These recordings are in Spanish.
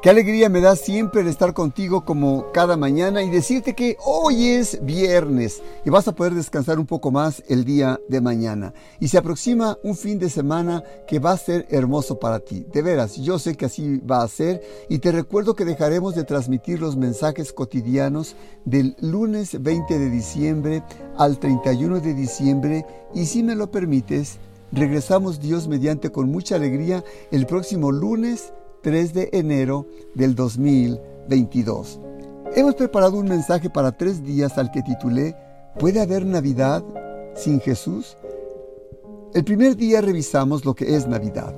Qué alegría me da siempre estar contigo como cada mañana y decirte que hoy es viernes y vas a poder descansar un poco más el día de mañana. Y se aproxima un fin de semana que va a ser hermoso para ti. De veras, yo sé que así va a ser y te recuerdo que dejaremos de transmitir los mensajes cotidianos del lunes 20 de diciembre al 31 de diciembre y si me lo permites, regresamos Dios mediante con mucha alegría el próximo lunes 3 de enero del 2022. Hemos preparado un mensaje para tres días al que titulé ¿Puede haber Navidad sin Jesús? El primer día revisamos lo que es Navidad.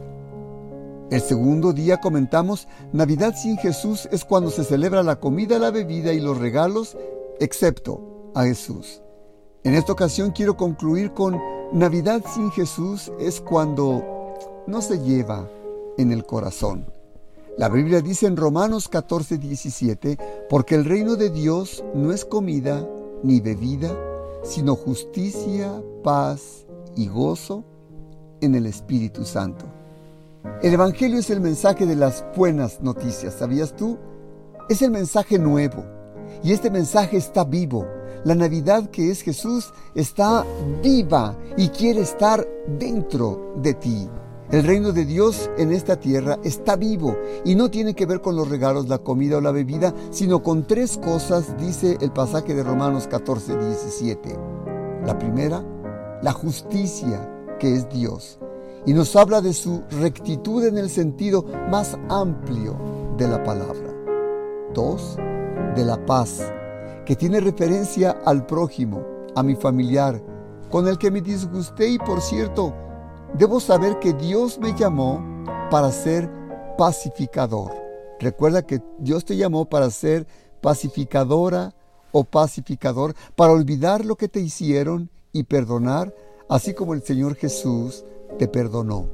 El segundo día comentamos Navidad sin Jesús es cuando se celebra la comida, la bebida y los regalos, excepto a Jesús. En esta ocasión quiero concluir con Navidad sin Jesús es cuando no se lleva en el corazón. La Biblia dice en Romanos 14, 17, porque el reino de Dios no es comida ni bebida, sino justicia, paz y gozo en el Espíritu Santo. El Evangelio es el mensaje de las buenas noticias, ¿sabías tú? Es el mensaje nuevo y este mensaje está vivo. La Navidad que es Jesús está viva y quiere estar dentro de ti. El reino de Dios en esta tierra está vivo y no tiene que ver con los regalos, la comida o la bebida, sino con tres cosas, dice el pasaje de Romanos 14, 17. La primera, la justicia, que es Dios, y nos habla de su rectitud en el sentido más amplio de la palabra. Dos, de la paz, que tiene referencia al prójimo, a mi familiar, con el que me disgusté y por cierto, debo saber que Dios me llamó para ser pacificador. Recuerda que Dios te llamó para ser pacificadora o pacificador, para olvidar lo que te hicieron y perdonar, así como el Señor Jesús te perdonó.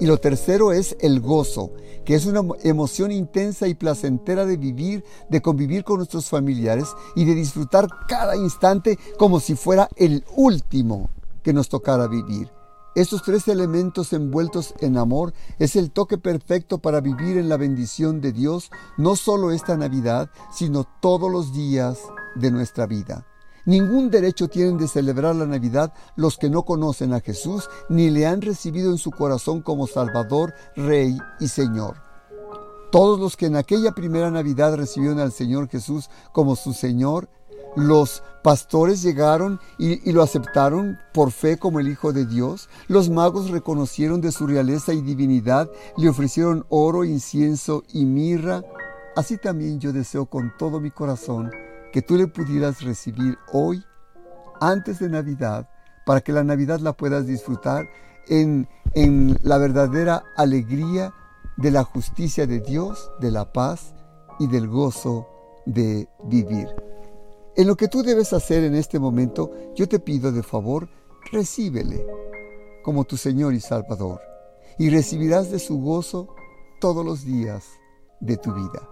Y lo tercero es el gozo, que es una emoción intensa y placentera de vivir, de convivir con nuestros familiares y de disfrutar cada instante como si fuera el último que nos tocara vivir. Estos tres elementos envueltos en amor es el toque perfecto para vivir en la bendición de Dios, no solo esta Navidad, sino todos los días de nuestra vida. Ningún derecho tienen de celebrar la Navidad los que no conocen a Jesús ni le han recibido en su corazón como Salvador, Rey y Señor. Todos los que en aquella primera Navidad recibieron al Señor Jesús como su Señor, los pastores llegaron y, lo aceptaron por fe como el Hijo de Dios. Los magos reconocieron de su realeza y divinidad, le ofrecieron oro, incienso y mirra. Así también yo deseo con todo mi corazón que tú le pudieras recibir hoy, antes de Navidad, para que la Navidad la puedas disfrutar en, en la verdadera alegría de la justicia de Dios, de la paz y del gozo de vivir. En lo que tú debes hacer en este momento, yo te pido de favor, recíbele como tu Señor y Salvador, y recibirás de su gozo todos los días de tu vida.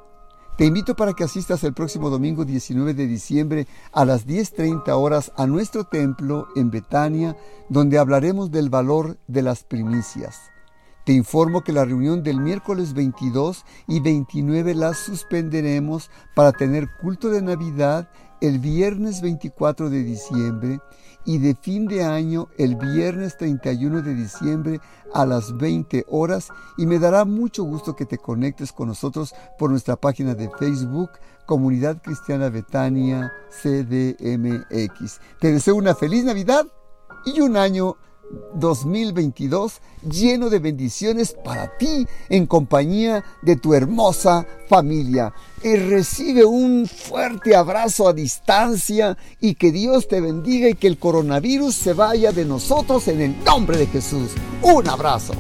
Te invito para que asistas el próximo domingo 19 de diciembre a las 10.30 horas a nuestro templo en Betania, donde hablaremos del valor de las primicias. Te informo que la reunión del miércoles 22 y 29 la suspenderemos para tener culto de Navidad el viernes 24 de diciembre y de fin de año el viernes 31 de diciembre a las 20 horas y me dará mucho gusto que te conectes con nosotros por nuestra página de Facebook Comunidad Cristiana Betania CDMX. Te deseo una feliz Navidad y un año 2022 lleno de bendiciones para ti en compañía de tu hermosa familia. Y recibe un fuerte abrazo a distancia y que Dios te bendiga y que el coronavirus se vaya de nosotros en el nombre de Jesús. Un abrazo.